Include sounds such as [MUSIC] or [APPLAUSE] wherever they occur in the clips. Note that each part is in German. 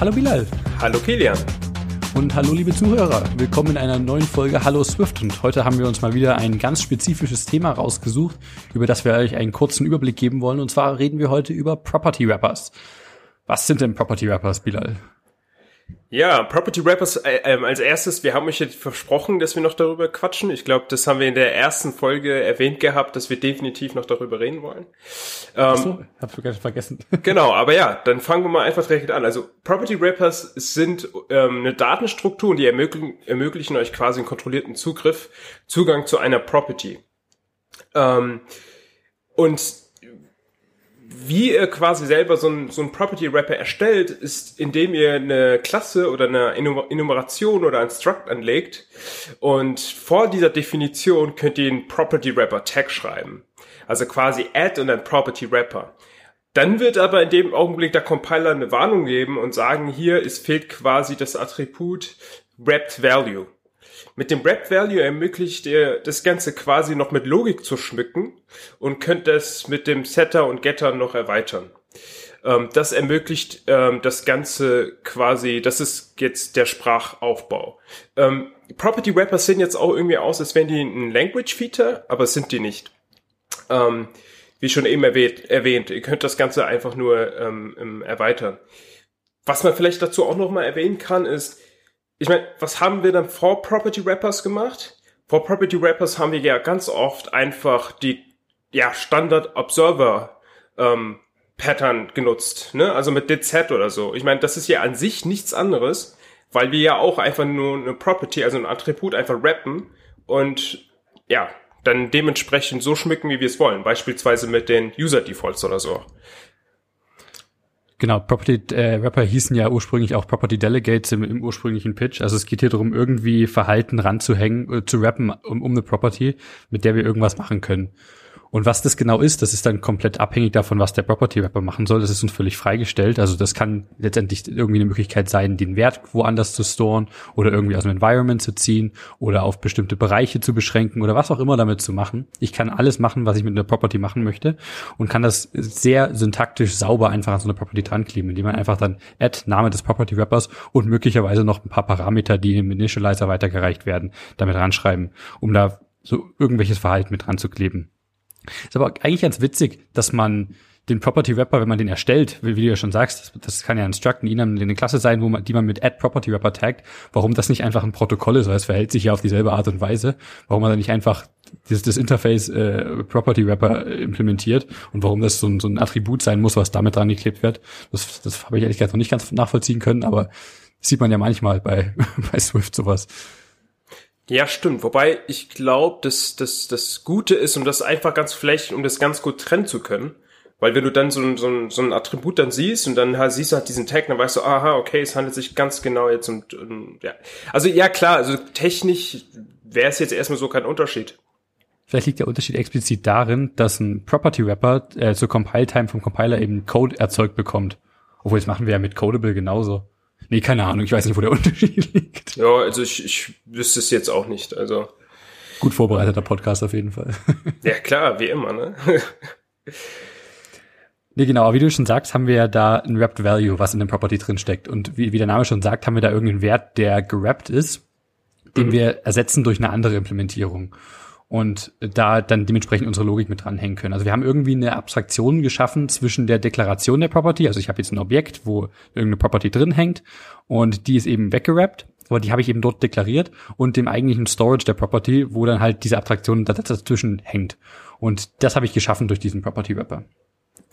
Hallo Bilal. Hallo Kilian. Und hallo liebe Zuhörer. Willkommen in einer neuen Folge Hallo Swift. Und heute haben wir uns mal wieder ein ganz spezifisches Thema rausgesucht, über das wir euch einen kurzen Überblick geben wollen. Und zwar reden wir heute über Property Rappers. Was sind denn Property Rappers, Bilal? Ja, Property Rappers äh, äh, als erstes, wir haben euch jetzt versprochen, dass wir noch darüber quatschen. Ich glaube, das haben wir in der ersten Folge erwähnt gehabt, dass wir definitiv noch darüber reden wollen. Ähm, Achso, hab ich vergessen. [LAUGHS] genau, aber ja, dann fangen wir mal einfach direkt an. Also Property Rappers sind ähm, eine Datenstruktur, die ermöglichen, ermöglichen euch quasi einen kontrollierten Zugriff, Zugang zu einer Property. Ähm, und wie ihr quasi selber so ein, so ein Property Wrapper erstellt, ist, indem ihr eine Klasse oder eine Enumeration oder ein Struct anlegt und vor dieser Definition könnt ihr einen Property Wrapper Tag schreiben. Also quasi add und ein Property Wrapper. Dann wird aber in dem Augenblick der Compiler eine Warnung geben und sagen, hier, es fehlt quasi das Attribut Wrapped Value. Mit dem Wrap Value ermöglicht ihr das Ganze quasi noch mit Logik zu schmücken und könnt es mit dem Setter und Getter noch erweitern. Ähm, das ermöglicht ähm, das Ganze quasi, das ist jetzt der Sprachaufbau. Ähm, Property Wrappers sehen jetzt auch irgendwie aus, als wären die ein Language Feature, aber sind die nicht. Ähm, wie schon eben erwähnt, erwähnt, ihr könnt das Ganze einfach nur ähm, erweitern. Was man vielleicht dazu auch noch mal erwähnen kann, ist, ich meine, was haben wir dann vor Property Wrappers gemacht? Vor Property Wrappers haben wir ja ganz oft einfach die ja, Standard Observer ähm, Pattern genutzt, ne? Also mit DZ oder so. Ich meine, das ist ja an sich nichts anderes, weil wir ja auch einfach nur eine Property, also ein Attribut einfach wrappen und ja, dann dementsprechend so schmücken, wie wir es wollen. Beispielsweise mit den User Defaults oder so. Genau, Property äh, Rapper hießen ja ursprünglich auch Property Delegates im, im ursprünglichen Pitch. Also es geht hier darum, irgendwie Verhalten ranzuhängen, äh, zu rappen um, um eine Property, mit der wir irgendwas machen können. Und was das genau ist, das ist dann komplett abhängig davon, was der Property Wrapper machen soll. Das ist uns völlig freigestellt. Also das kann letztendlich irgendwie eine Möglichkeit sein, den Wert woanders zu storen oder irgendwie aus dem Environment zu ziehen oder auf bestimmte Bereiche zu beschränken oder was auch immer damit zu machen. Ich kann alles machen, was ich mit einer Property machen möchte und kann das sehr syntaktisch sauber einfach an so eine Property dran kleben, indem man einfach dann Add, Name des Property Wrappers und möglicherweise noch ein paar Parameter, die im Initializer weitergereicht werden, damit ranschreiben, um da so irgendwelches Verhalten mit dran zu kleben. Ist aber eigentlich ganz witzig, dass man den Property Wrapper, wenn man den erstellt, wie, wie du ja schon sagst, das, das kann ja ein Struct, ein Enum, eine Klasse sein, wo man, die man mit Add Property Wrapper taggt, warum das nicht einfach ein Protokoll ist, weil es verhält sich ja auf dieselbe Art und Weise, warum man da nicht einfach das, das Interface äh, Property Wrapper implementiert und warum das so ein, so ein Attribut sein muss, was damit dran geklebt wird, das, das habe ich ehrlich gesagt noch nicht ganz nachvollziehen können, aber sieht man ja manchmal bei, [LAUGHS] bei Swift sowas. Ja, stimmt. Wobei ich glaube, dass dass das Gute ist, um das einfach ganz vielleicht, um das ganz gut trennen zu können. Weil wenn du dann so ein, so ein, so ein Attribut dann siehst und dann halt siehst du halt diesen Tag, dann weißt du, aha, okay, es handelt sich ganz genau jetzt um, um ja. Also ja, klar, also technisch wäre es jetzt erstmal so kein Unterschied. Vielleicht liegt der Unterschied explizit darin, dass ein Property Wrapper äh, zur Compile Time vom Compiler eben Code erzeugt bekommt. Obwohl, das machen wir ja mit Codable genauso. Nee, keine Ahnung, ich weiß nicht, wo der [LAUGHS] Unterschied liegt. Ja, also ich, ich wüsste es jetzt auch nicht. Also gut vorbereiteter Podcast auf jeden Fall. [LAUGHS] Ja, klar, wie immer, ne? [LAUGHS] Nee, genau, aber wie du schon sagst, haben wir ja da ein Wrapped Value, was in dem Property drin steckt. Und wie, wie der Name schon sagt, haben wir da irgendeinen Wert, der gerappt ist, den mhm. wir ersetzen durch eine andere Implementierung und da dann dementsprechend unsere Logik mit dranhängen können. Also wir haben irgendwie eine Abstraktion geschaffen zwischen der Deklaration der Property, also ich habe jetzt ein Objekt, wo irgendeine Property drin hängt und die ist eben weggerappt, aber die habe ich eben dort deklariert und dem eigentlichen Storage der Property, wo dann halt diese Abstraktion dazwischen hängt. Und das habe ich geschaffen durch diesen Property Wrapper.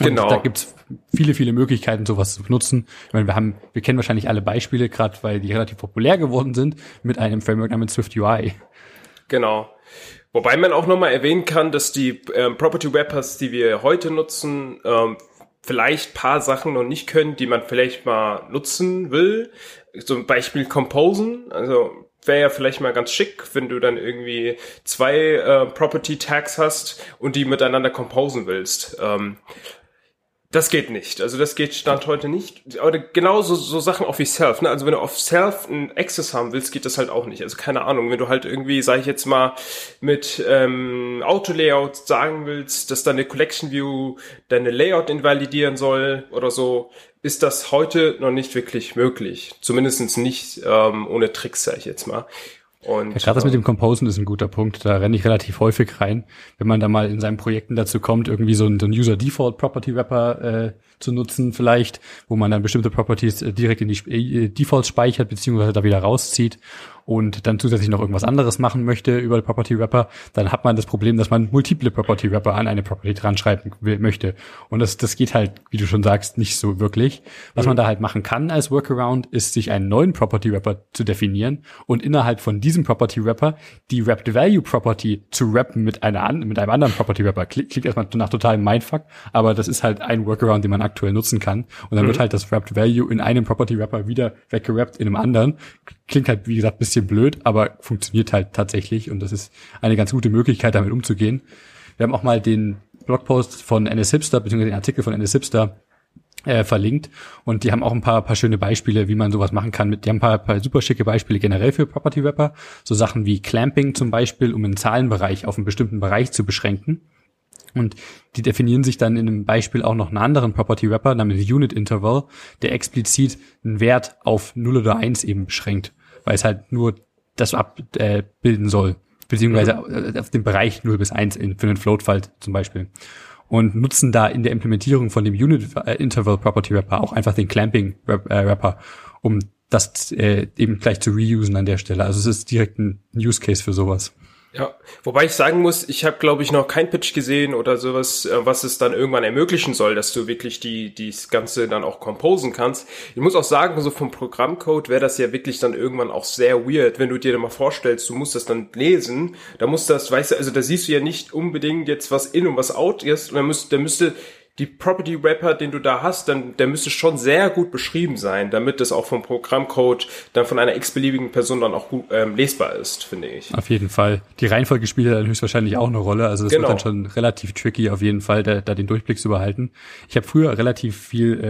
Und genau. Da gibt's viele, viele Möglichkeiten, sowas zu benutzen. Ich meine, wir haben, wir kennen wahrscheinlich alle Beispiele, gerade weil die relativ populär geworden sind, mit einem Framework namens Swift UI. Genau. Wobei man auch nochmal erwähnen kann, dass die ähm, Property Wrappers, die wir heute nutzen, ähm, vielleicht paar Sachen noch nicht können, die man vielleicht mal nutzen will. Zum Beispiel Composen. Also wäre ja vielleicht mal ganz schick, wenn du dann irgendwie zwei äh, Property Tags hast und die miteinander composen willst. Ähm, Das geht nicht. Also das geht Stand heute nicht. Aber genauso so Sachen auch wie Self. Ne? Also wenn du auf Self ein Access haben willst, geht das halt auch nicht. Also keine Ahnung, wenn du halt irgendwie, sage ich jetzt mal, mit ähm, Auto-Layout sagen willst, dass deine Collection View deine Layout invalidieren soll oder so, ist das heute noch nicht wirklich möglich. Zumindestens nicht ähm, ohne Tricks, sage ich jetzt mal. Und, ja, gerade das mit dem Composen ist ein guter Punkt. Da renne ich relativ häufig rein, wenn man da mal in seinen Projekten dazu kommt, irgendwie so einen, so einen User Default Property Wrapper äh, zu nutzen, vielleicht, wo man dann bestimmte Properties äh, direkt in die äh, Defaults speichert beziehungsweise da wieder rauszieht und dann zusätzlich noch irgendwas anderes machen möchte über Property Wrapper, dann hat man das Problem, dass man multiple Property Wrapper an eine Property dran schreiben möchte. Und das, das geht halt, wie du schon sagst, nicht so wirklich. Was mhm. man da halt machen kann als Workaround, ist sich einen neuen Property Wrapper zu definieren und innerhalb von diesem Property Wrapper die Wrapped Value Property zu wrappen mit einer mit einem anderen Property Wrapper. Klingt erstmal nach totalem Mindfuck, aber das ist halt ein Workaround, den man aktuell nutzen kann. Und dann mhm. wird halt das Wrapped Value in einem Property Wrapper wieder weggerappt in einem anderen. Klingt halt, wie gesagt, bisschen blöd, aber funktioniert halt tatsächlich und das ist eine ganz gute Möglichkeit, damit umzugehen. Wir haben auch mal den Blogpost von NS Hipster, beziehungsweise den Artikel von NS Hipster äh, verlinkt und die haben auch ein paar, paar schöne Beispiele, wie man sowas machen kann. Mit, die haben ein paar, paar super schicke Beispiele generell für Property Wrapper, so Sachen wie Clamping zum Beispiel, um einen Zahlenbereich auf einen bestimmten Bereich zu beschränken. Und die definieren sich dann in einem Beispiel auch noch einen anderen Property Wrapper namens Unit Interval, der explizit einen Wert auf 0 oder 1 eben beschränkt, weil es halt nur das abbilden soll, beziehungsweise mhm. auf dem Bereich 0 bis 1 in, für einen Float-Fall zum Beispiel. Und nutzen da in der Implementierung von dem Unit Interval Property Wrapper auch einfach den Clamping Wrapper, um das äh, eben gleich zu reusen an der Stelle. Also es ist direkt ein Use Case für sowas. Ja, wobei ich sagen muss, ich habe glaube ich noch kein Pitch gesehen oder sowas, äh, was es dann irgendwann ermöglichen soll, dass du wirklich die das Ganze dann auch composen kannst. Ich muss auch sagen, so vom Programmcode wäre das ja wirklich dann irgendwann auch sehr weird, wenn du dir mal vorstellst, du musst das dann lesen, da muss das, weißt du, also da siehst du ja nicht unbedingt jetzt was in und was out ist, und dann müsste, da müsste die Property Wrapper, den du da hast, dann der müsste schon sehr gut beschrieben sein, damit das auch vom Programmcode dann von einer x-beliebigen Person dann auch gut ähm, lesbar ist, finde ich. Auf jeden Fall. Die Reihenfolge spielt dann höchstwahrscheinlich auch eine Rolle. Also das genau. wird dann schon relativ tricky, auf jeden Fall, da, da den Durchblick zu behalten. Ich habe früher relativ viel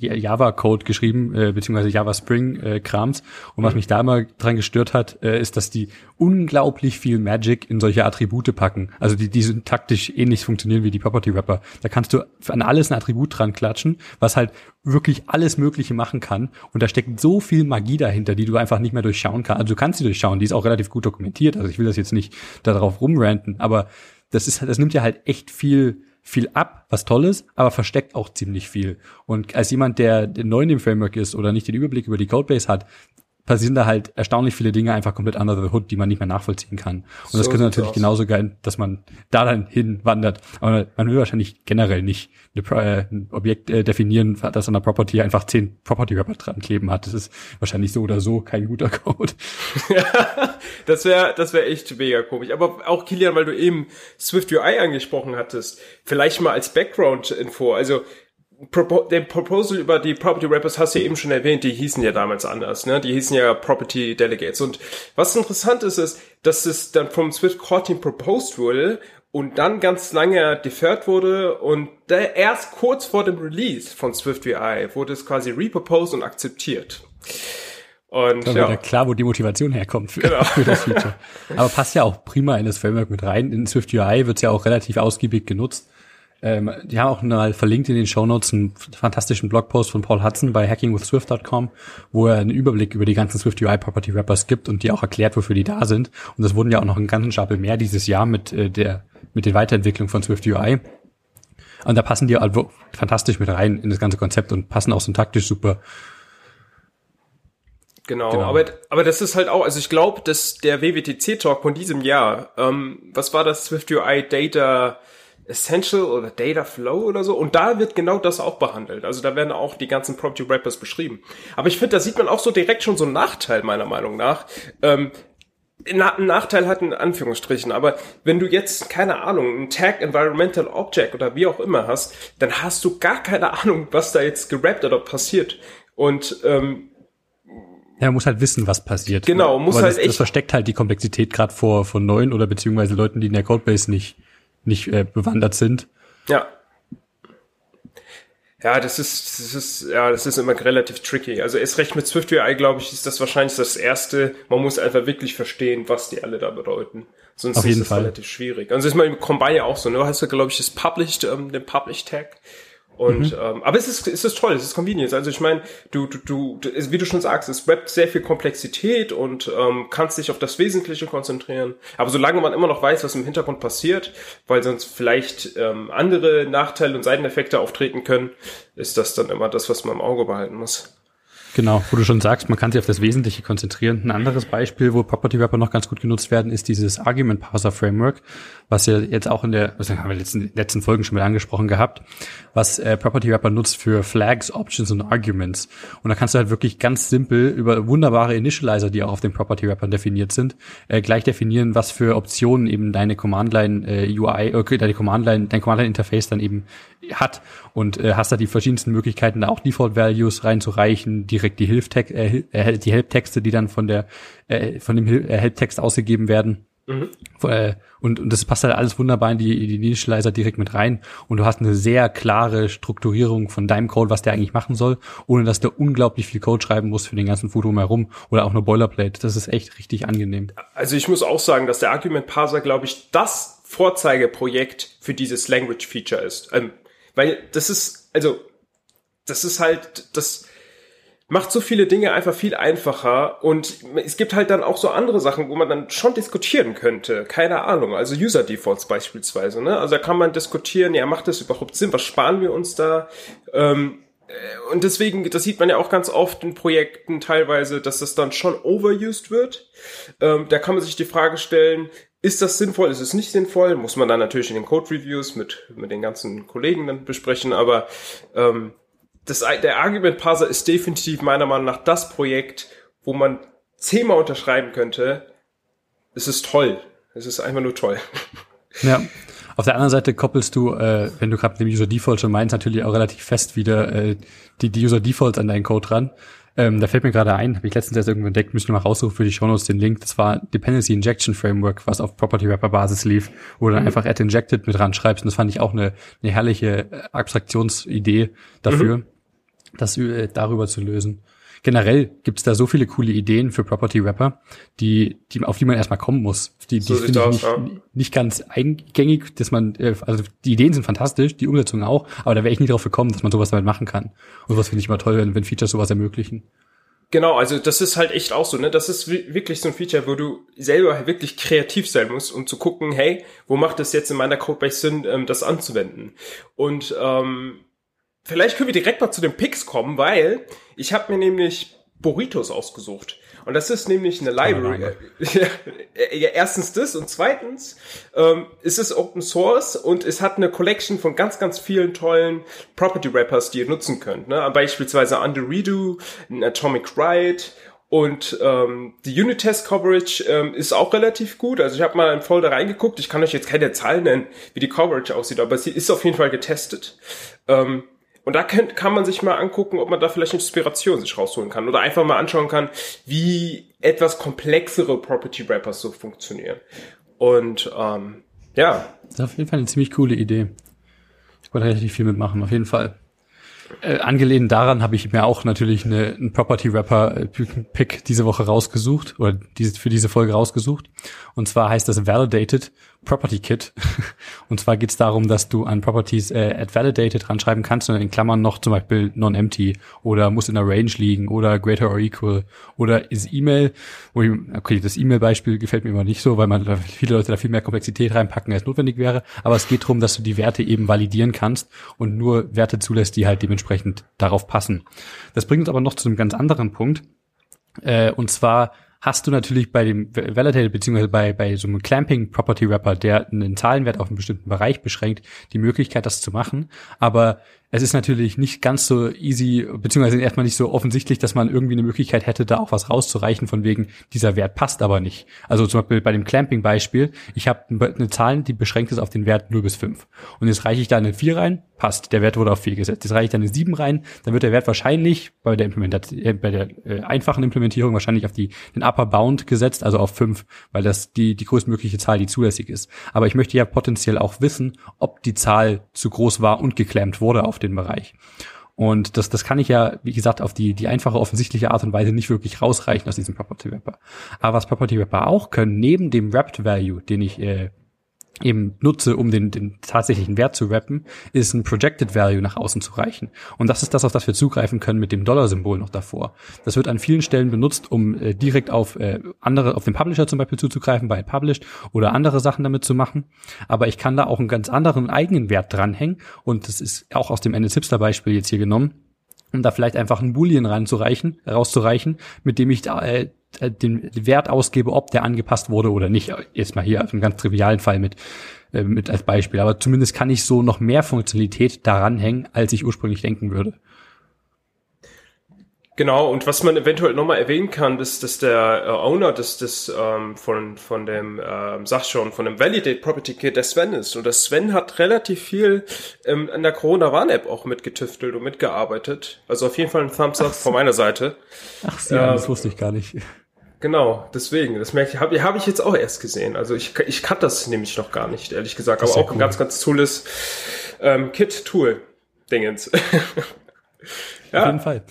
äh, Java-Code geschrieben, äh, beziehungsweise Java Spring-Krams. Äh, Und was mhm. mich da immer dran gestört hat, äh, ist, dass die unglaublich viel Magic in solche Attribute packen. Also die, die sind taktisch ähnlich funktionieren wie die Property Wrapper. Da kannst du an alles ein Attribut dran klatschen, was halt wirklich alles Mögliche machen kann. Und da steckt so viel Magie dahinter, die du einfach nicht mehr durchschauen kannst. Also du kannst sie durchschauen, die ist auch relativ gut dokumentiert. Also ich will das jetzt nicht darauf rumranten, aber das ist, das nimmt ja halt echt viel, viel ab, was toll ist, aber versteckt auch ziemlich viel. Und als jemand, der neu in dem Framework ist oder nicht den Überblick über die Codebase hat, passieren da halt erstaunlich viele Dinge einfach komplett under the hood, die man nicht mehr nachvollziehen kann. Und so das könnte natürlich aus. genauso geil, dass man da dann hinwandert. Aber man will wahrscheinlich generell nicht eine, äh, ein Objekt äh, definieren, das an der Property einfach zehn Property Wrapper dran kleben hat. Das ist wahrscheinlich so oder so kein guter [LAUGHS] Code. [LAUGHS] das wäre das wäre echt mega komisch. Aber auch Kilian, weil du eben Swift UI angesprochen hattest, vielleicht mal als Background-Info. Also Propo den Proposal über die Property Wrappers hast du ja eben schon erwähnt, die hießen ja damals anders, ne? Die hießen ja Property Delegates. Und was interessant ist, ist, dass es dann vom Swift Core Team proposed wurde und dann ganz lange deferred wurde und erst kurz vor dem Release von Swift UI wurde es quasi reproposed und akzeptiert. Und Dann ja. klar, wo die Motivation herkommt für, genau. für das [LAUGHS] Feature. Aber passt ja auch prima in das Framework mit rein. In Swift UI wird es ja auch relativ ausgiebig genutzt. Ähm, die haben auch mal verlinkt in den Show Notes einen fantastischen Blogpost von Paul Hudson bei hackingwithswift.com, wo er einen Überblick über die ganzen Swift UI Property Wrappers gibt und die auch erklärt, wofür die da sind. Und das wurden ja auch noch einen ganzen Stapel mehr dieses Jahr mit äh, der mit den Weiterentwicklungen von Swift UI. Und da passen die halt fantastisch mit rein in das ganze Konzept und passen auch syntaktisch super. Genau, genau, aber aber das ist halt auch, also ich glaube, dass der WWTC Talk von diesem Jahr, ähm, was war das Swift UI Data Essential oder Data Flow oder so. Und da wird genau das auch behandelt. Also da werden auch die ganzen Property Wrappers beschrieben. Aber ich finde, da sieht man auch so direkt schon so einen Nachteil, meiner Meinung nach. Ähm, einen Nachteil hat in Anführungsstrichen, aber wenn du jetzt, keine Ahnung, ein Tag Environmental Object oder wie auch immer hast, dann hast du gar keine Ahnung, was da jetzt gerappt oder passiert. Und ähm, ja, man muss halt wissen, was passiert. Genau, muss Aber halt das, echt. Das versteckt halt die Komplexität gerade vor, vor neuen oder beziehungsweise Leuten, die in der Codebase nicht nicht äh, bewandert sind. Ja. Ja, das ist, das ist, ja, das ist immer relativ tricky. Also erst recht mit Swift UI, glaube ich, ist das wahrscheinlich das erste. Man muss einfach wirklich verstehen, was die alle da bedeuten. Sonst Auf ist Fall. relativ schwierig. Also ist mal im Combine ja auch so, ne? Du hast ja, glaube ich, das Published, ähm, den Published Tag. Und Mhm. ähm, aber es ist es ist toll, es ist Convenience. Also ich meine, du, du, du, wie du schon sagst, es webbt sehr viel Komplexität und ähm, kannst dich auf das Wesentliche konzentrieren. Aber solange man immer noch weiß, was im Hintergrund passiert, weil sonst vielleicht ähm, andere Nachteile und Seiteneffekte auftreten können, ist das dann immer das, was man im Auge behalten muss. Genau, wo du schon sagst, man kann sich auf das Wesentliche konzentrieren. Ein anderes Beispiel, wo Property Wrapper noch ganz gut genutzt werden, ist dieses Argument Parser Framework, was ja jetzt auch in der, was haben wir in den letzten, Folgen schon mal angesprochen gehabt, was äh, Property Wrapper nutzt für Flags, Options und Arguments. Und da kannst du halt wirklich ganz simpel über wunderbare Initializer, die auch auf den Property Wrapper definiert sind, äh, gleich definieren, was für Optionen eben deine Command Line äh, UI, okay, deine Command Line, dein Command Line Interface dann eben hat und äh, hast da die verschiedensten Möglichkeiten, da auch Default Values reinzureichen, direkt die Hilftext, äh, äh, die Helptexte, die dann von der äh, von dem Hil- äh, Helptext ausgegeben werden. Äh, Und, und das passt halt alles wunderbar in die, die Initializer direkt mit rein. Und du hast eine sehr klare Strukturierung von deinem Code, was der eigentlich machen soll, ohne dass du unglaublich viel Code schreiben musst für den ganzen Food herum oder auch nur Boilerplate. Das ist echt richtig angenehm. Also ich muss auch sagen, dass der Argument Parser, glaube ich, das Vorzeigeprojekt für dieses Language Feature ist. Ähm, weil das ist, also, das ist halt, das macht so viele Dinge einfach viel einfacher und es gibt halt dann auch so andere Sachen, wo man dann schon diskutieren könnte. Keine Ahnung, also User Defaults beispielsweise, ne? Also da kann man diskutieren, ja, macht das überhaupt Sinn? Was sparen wir uns da? Ähm, äh, und deswegen, das sieht man ja auch ganz oft in Projekten teilweise, dass das dann schon overused wird. Ähm, da kann man sich die Frage stellen, ist das sinnvoll, ist es nicht sinnvoll? Muss man dann natürlich in den Code-Reviews mit, mit den ganzen Kollegen dann besprechen, aber ähm, das, der Argument Parser ist definitiv meiner Meinung nach das Projekt, wo man zehnmal unterschreiben könnte. Es ist toll. Es ist einfach nur toll. [LAUGHS] Ja. Auf der anderen Seite koppelst du, äh, wenn du gerade mit dem User Default schon meinst, natürlich auch relativ fest wieder äh, die, die User Defaults an deinen Code ran. Ähm, da fällt mir gerade ein, habe ich letztens erst irgendwo entdeckt, müssen wir mal raussuchen für die Shownotes den Link. Das war Dependency Injection Framework, was auf Property Wrapper Basis lief, wo du dann einfach add injected mit ran schreibst. Und das fand ich auch eine, eine herrliche äh, Abstraktionsidee dafür, das äh, darüber zu lösen. Generell gibt's da so viele coole Ideen für Property Wrapper, die, die auf die man erstmal kommen muss. Die, die So finde ich nicht, ja. nicht ganz eingängig, dass man, äh, also die Ideen sind fantastisch, die Umsetzung auch, aber da wäre ich nie drauf gekommen, dass man sowas damit machen kann. Und sowas finde ich immer toll, wenn, wenn Features sowas ermöglichen. Genau, also das ist halt echt auch so, ne? Das ist wi- wirklich so ein Feature, wo du selber wirklich kreativ sein musst, um zu gucken, hey, wo macht es jetzt in meiner Codebase Sinn, ähm, das anzuwenden? Und ähm, vielleicht können wir direkt mal zu den Picks kommen, weil ich habe mir nämlich Burritos ausgesucht. Und das ist nämlich eine Library. [LAUGHS] Ja, erstens das und zweitens ähm, ist es Open Source und es hat eine Collection von ganz, ganz vielen tollen Property Wrappers, die ihr nutzen könnt. Ne? Beispielsweise Under Redo, Atomic Ride und ähm, die Unit Test Coverage ähm, ist auch relativ gut. Also ich habe mal in Folder reingeguckt. Ich kann euch jetzt keine Zahlen nennen, wie die Coverage aussieht, aber sie ist auf jeden Fall getestet. Ähm, und da könnt, kann man sich mal angucken, ob man da vielleicht Inspiration sich rausholen kann oder einfach mal anschauen kann, wie etwas komplexere Property Wrappers so funktionieren. Und ähm, ja, Das ist auf jeden Fall eine ziemlich coole Idee. Ich wollte relativ viel mitmachen, auf jeden Fall. Äh, angelehnt daran habe ich mir auch natürlich eine, einen Property Wrapper äh, Pick diese Woche rausgesucht oder diese, für diese Folge rausgesucht. Und zwar heißt das Validated Property Kit. [LAUGHS] Und zwar geht es darum, dass du an Properties äh, at validated ranschreiben kannst und in Klammern noch zum Beispiel non-empty oder muss in der Range liegen oder greater or equal oder ist E-Mail. Okay, das E-Mail-Beispiel gefällt mir immer nicht so, weil man viele Leute da viel mehr Komplexität reinpacken, als notwendig wäre. Aber es geht darum, dass du die Werte eben validieren kannst und nur Werte zulässt, die halt dementsprechend darauf passen. Das bringt uns aber noch zu einem ganz anderen Punkt. Äh, und zwar hast du natürlich bei dem Validated beziehungsweise bei, bei so einem Clamping Property Wrapper, der einen Zahlenwert auf einen bestimmten Bereich beschränkt, die Möglichkeit, das zu machen. Aber es ist natürlich nicht ganz so easy, beziehungsweise erstmal nicht so offensichtlich, dass man irgendwie eine Möglichkeit hätte, da auch was rauszureichen, von wegen, dieser Wert passt aber nicht. Also zum Beispiel bei dem Clamping-Beispiel, ich habe eine Zahl, die beschränkt ist auf den Wert 0 bis 5. Und jetzt reiche ich da eine 4 rein, passt, der Wert wurde auf 4 gesetzt. Jetzt reiche ich da eine 7 rein, dann wird der Wert wahrscheinlich bei der Implementation, äh, bei der äh, einfachen Implementierung wahrscheinlich auf die, den Upper Bound gesetzt, also auf 5, weil das die, die größtmögliche Zahl, die zulässig ist. Aber ich möchte ja potenziell auch wissen, ob die Zahl zu groß war und geklemmt wurde auf den Bereich. Und das, das kann ich ja, wie gesagt, auf die, die einfache, offensichtliche Art und Weise nicht wirklich rausreichen aus diesem Property Wrapper. Aber was Property Wrapper auch können, neben dem Wrapped Value, den ich äh, eben nutze, um den, den tatsächlichen Wert zu rappen, ist ein Projected Value nach außen zu reichen. Und das ist das, auf das wir zugreifen können mit dem Dollar-Symbol noch davor. Das wird an vielen Stellen benutzt, um äh, direkt auf äh, andere, auf den Publisher zum Beispiel zuzugreifen, bei Published oder andere Sachen damit zu machen. Aber ich kann da auch einen ganz anderen eigenen Wert dranhängen. Und das ist auch aus dem Ennis Hipster Beispiel jetzt hier genommen um da vielleicht einfach einen Boolean reinzureichen, rauszureichen, mit dem ich da, äh, den Wert ausgebe, ob der angepasst wurde oder nicht. Jetzt mal hier auf einem ganz trivialen Fall mit, äh, mit als Beispiel. Aber zumindest kann ich so noch mehr Funktionalität daran hängen, als ich ursprünglich denken würde. Genau, und was man eventuell nochmal erwähnen kann, ist, dass der äh, Owner des, des ähm, von, von dem, ähm, sag schon, von dem Validate Property Kit der Sven ist. Und der Sven hat relativ viel ähm, an der Corona Warn App auch mitgetüftelt und mitgearbeitet. Also auf jeden Fall ein Thumbs up so. von meiner Seite. Ach so, ja, das wusste ich gar nicht. Genau, deswegen, das merke ich, habe hab ich jetzt auch erst gesehen. Also ich, ich kann das nämlich noch gar nicht, ehrlich gesagt. Aber auch cool. ein ganz, ganz tolles ähm, Kit-Tool-Dingens. [LAUGHS] ja. Auf jeden Fall.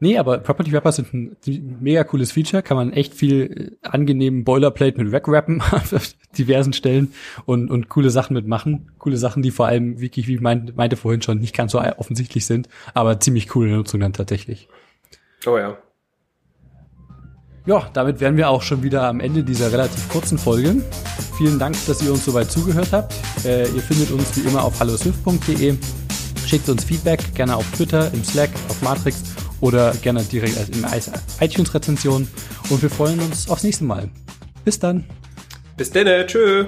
Nee, aber Property Wrappers sind ein mega cooles Feature, kann man echt viel äh, angenehmen Boilerplate mit Rack-Rappen [LAUGHS] auf diversen Stellen und, und coole Sachen mitmachen. Coole Sachen, die vor allem wirklich, wie ich meinte, meinte vorhin schon, nicht ganz so offensichtlich sind, aber ziemlich coole Nutzung dann tatsächlich. Oh ja. Ja, damit wären wir auch schon wieder am Ende dieser relativ kurzen Folge. Vielen Dank, dass ihr uns soweit zugehört habt. Äh, ihr findet uns wie immer auf halloswift.de. Schickt uns Feedback gerne auf Twitter, im Slack, auf Matrix oder gerne direkt in iTunes-Rezension. Und wir freuen uns aufs nächste Mal. Bis dann. Bis dann, tschö.